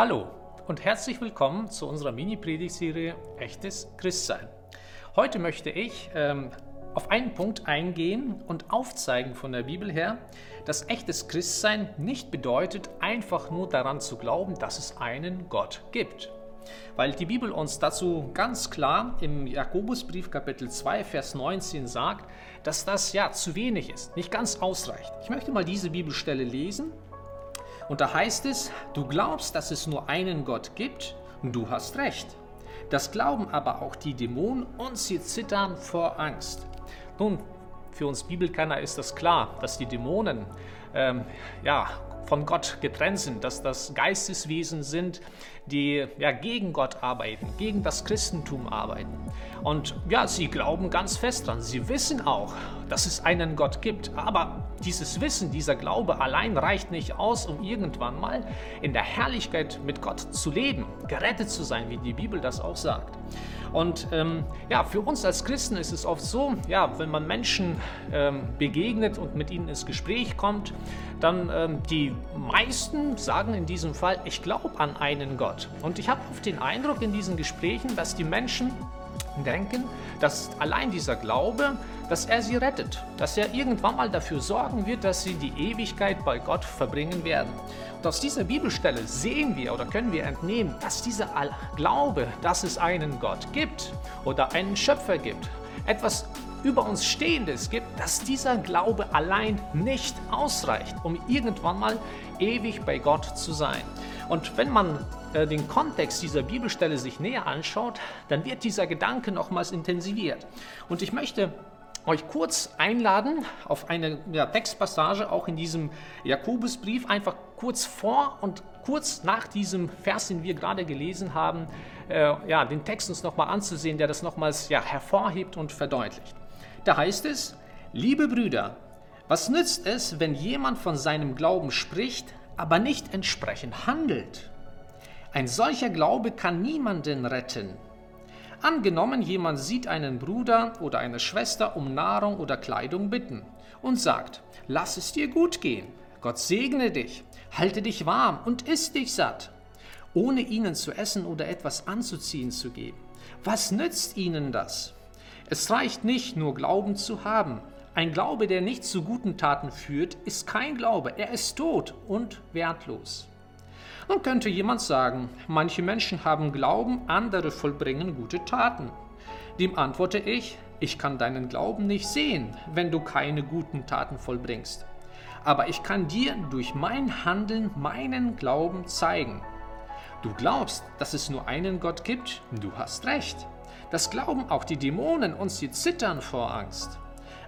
Hallo und herzlich willkommen zu unserer Mini-Predigtserie Echtes Christsein. Heute möchte ich ähm, auf einen Punkt eingehen und aufzeigen von der Bibel her, dass echtes Christsein nicht bedeutet, einfach nur daran zu glauben, dass es einen Gott gibt. Weil die Bibel uns dazu ganz klar im Jakobusbrief Kapitel 2, Vers 19 sagt, dass das ja zu wenig ist, nicht ganz ausreicht. Ich möchte mal diese Bibelstelle lesen und da heißt es, du glaubst, dass es nur einen Gott gibt, und du hast recht. Das glauben aber auch die Dämonen und sie zittern vor Angst. Nun, für uns Bibelkenner ist das klar, dass die Dämonen ähm, ja, von Gott getrennt sind, dass das Geisteswesen sind, die ja, gegen Gott arbeiten, gegen das Christentum arbeiten. Und ja, sie glauben ganz fest dran. Sie wissen auch, dass es einen Gott gibt. Aber dieses Wissen, dieser Glaube allein reicht nicht aus, um irgendwann mal in der Herrlichkeit mit Gott zu leben, gerettet zu sein, wie die Bibel das auch sagt. Und ähm, ja, für uns als Christen ist es oft so, ja, wenn man Menschen ähm, begegnet und mit ihnen ins Gespräch kommt, dann ähm, die meisten sagen in diesem Fall, ich glaube an einen Gott. Und ich habe oft den Eindruck in diesen Gesprächen, dass die Menschen denken, dass allein dieser Glaube, dass er sie rettet, dass er irgendwann mal dafür sorgen wird, dass sie die Ewigkeit bei Gott verbringen werden. Und aus dieser Bibelstelle sehen wir oder können wir entnehmen, dass dieser Glaube, dass es einen Gott gibt oder einen Schöpfer gibt, etwas über uns Stehendes gibt, dass dieser Glaube allein nicht ausreicht, um irgendwann mal ewig bei Gott zu sein. Und wenn man äh, den Kontext dieser Bibelstelle sich näher anschaut, dann wird dieser Gedanke nochmals intensiviert. Und ich möchte euch kurz einladen auf eine ja, Textpassage auch in diesem Jakobusbrief, einfach kurz vor und kurz nach diesem Vers, den wir gerade gelesen haben, äh, ja, den Text uns nochmal anzusehen, der das nochmals ja, hervorhebt und verdeutlicht. Da heißt es, liebe Brüder, was nützt es, wenn jemand von seinem Glauben spricht, aber nicht entsprechend handelt? Ein solcher Glaube kann niemanden retten. Angenommen, jemand sieht einen Bruder oder eine Schwester um Nahrung oder Kleidung bitten und sagt, lass es dir gut gehen, Gott segne dich, halte dich warm und iss dich satt, ohne ihnen zu essen oder etwas anzuziehen zu geben. Was nützt ihnen das? Es reicht nicht, nur Glauben zu haben. Ein Glaube, der nicht zu guten Taten führt, ist kein Glaube. Er ist tot und wertlos. Nun könnte jemand sagen, manche Menschen haben Glauben, andere vollbringen gute Taten. Dem antworte ich, ich kann deinen Glauben nicht sehen, wenn du keine guten Taten vollbringst. Aber ich kann dir durch mein Handeln meinen Glauben zeigen. Du glaubst, dass es nur einen Gott gibt? Du hast recht. Das glauben auch die Dämonen und sie zittern vor Angst.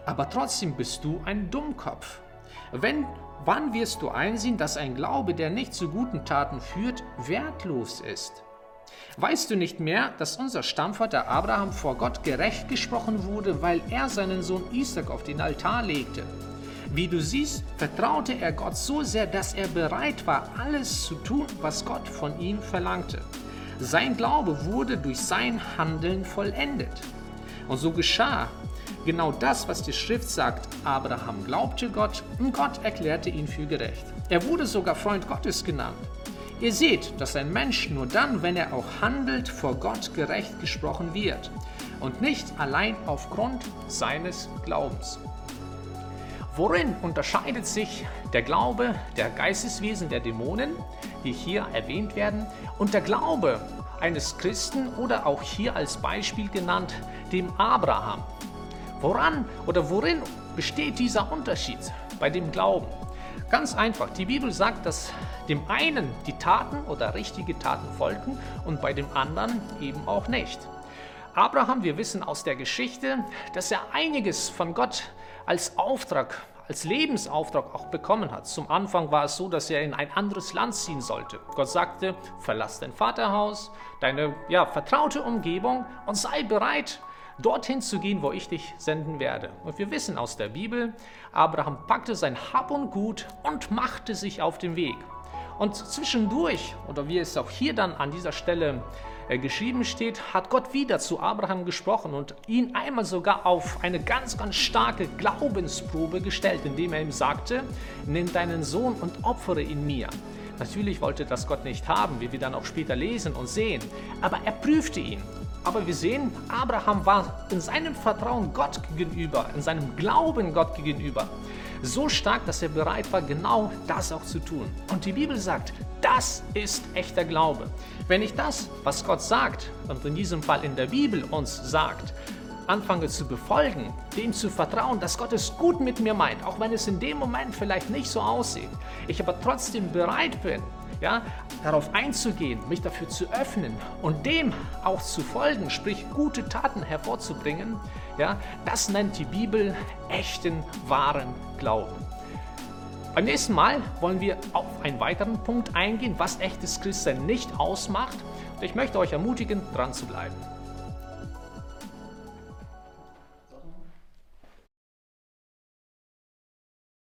Aber trotzdem bist du ein Dummkopf. Wenn, wann wirst du einsehen, dass ein Glaube, der nicht zu guten Taten führt, wertlos ist? Weißt du nicht mehr, dass unser Stammvater Abraham vor Gott gerecht gesprochen wurde, weil er seinen Sohn Isaac auf den Altar legte? Wie du siehst, vertraute er Gott so sehr, dass er bereit war, alles zu tun, was Gott von ihm verlangte. Sein Glaube wurde durch sein Handeln vollendet. Und so geschah genau das, was die Schrift sagt. Abraham glaubte Gott und Gott erklärte ihn für gerecht. Er wurde sogar Freund Gottes genannt. Ihr seht, dass ein Mensch nur dann, wenn er auch handelt, vor Gott gerecht gesprochen wird und nicht allein aufgrund seines Glaubens. Worin unterscheidet sich der Glaube der Geisteswesen der Dämonen, die hier erwähnt werden, und der Glaube eines Christen oder auch hier als Beispiel genannt dem Abraham? Woran oder worin besteht dieser Unterschied bei dem Glauben? Ganz einfach, die Bibel sagt, dass dem einen die Taten oder richtige Taten folgen und bei dem anderen eben auch nicht. Abraham, wir wissen aus der Geschichte, dass er einiges von Gott als Auftrag, als Lebensauftrag auch bekommen hat. Zum Anfang war es so, dass er in ein anderes Land ziehen sollte. Gott sagte, verlass dein Vaterhaus, deine ja, vertraute Umgebung und sei bereit, dorthin zu gehen, wo ich dich senden werde. Und wir wissen aus der Bibel, Abraham packte sein Hab und Gut und machte sich auf den Weg. Und zwischendurch, oder wie es auch hier dann an dieser Stelle äh, geschrieben steht, hat Gott wieder zu Abraham gesprochen und ihn einmal sogar auf eine ganz, ganz starke Glaubensprobe gestellt, indem er ihm sagte, nimm deinen Sohn und opfere ihn mir. Natürlich wollte das Gott nicht haben, wie wir dann auch später lesen und sehen, aber er prüfte ihn. Aber wir sehen, Abraham war in seinem Vertrauen Gott gegenüber, in seinem Glauben Gott gegenüber so stark, dass er bereit war, genau das auch zu tun. Und die Bibel sagt, das ist echter Glaube. Wenn ich das, was Gott sagt, und in diesem Fall in der Bibel uns sagt, anfange zu befolgen, dem zu vertrauen, dass Gott es gut mit mir meint, auch wenn es in dem Moment vielleicht nicht so aussieht, ich aber trotzdem bereit bin, ja, darauf einzugehen, mich dafür zu öffnen und dem auch zu folgen, sprich gute Taten hervorzubringen, ja, das nennt die Bibel echten, wahren Glauben. Beim nächsten Mal wollen wir auf einen weiteren Punkt eingehen, was echtes Christsein nicht ausmacht. Und ich möchte euch ermutigen, dran zu bleiben.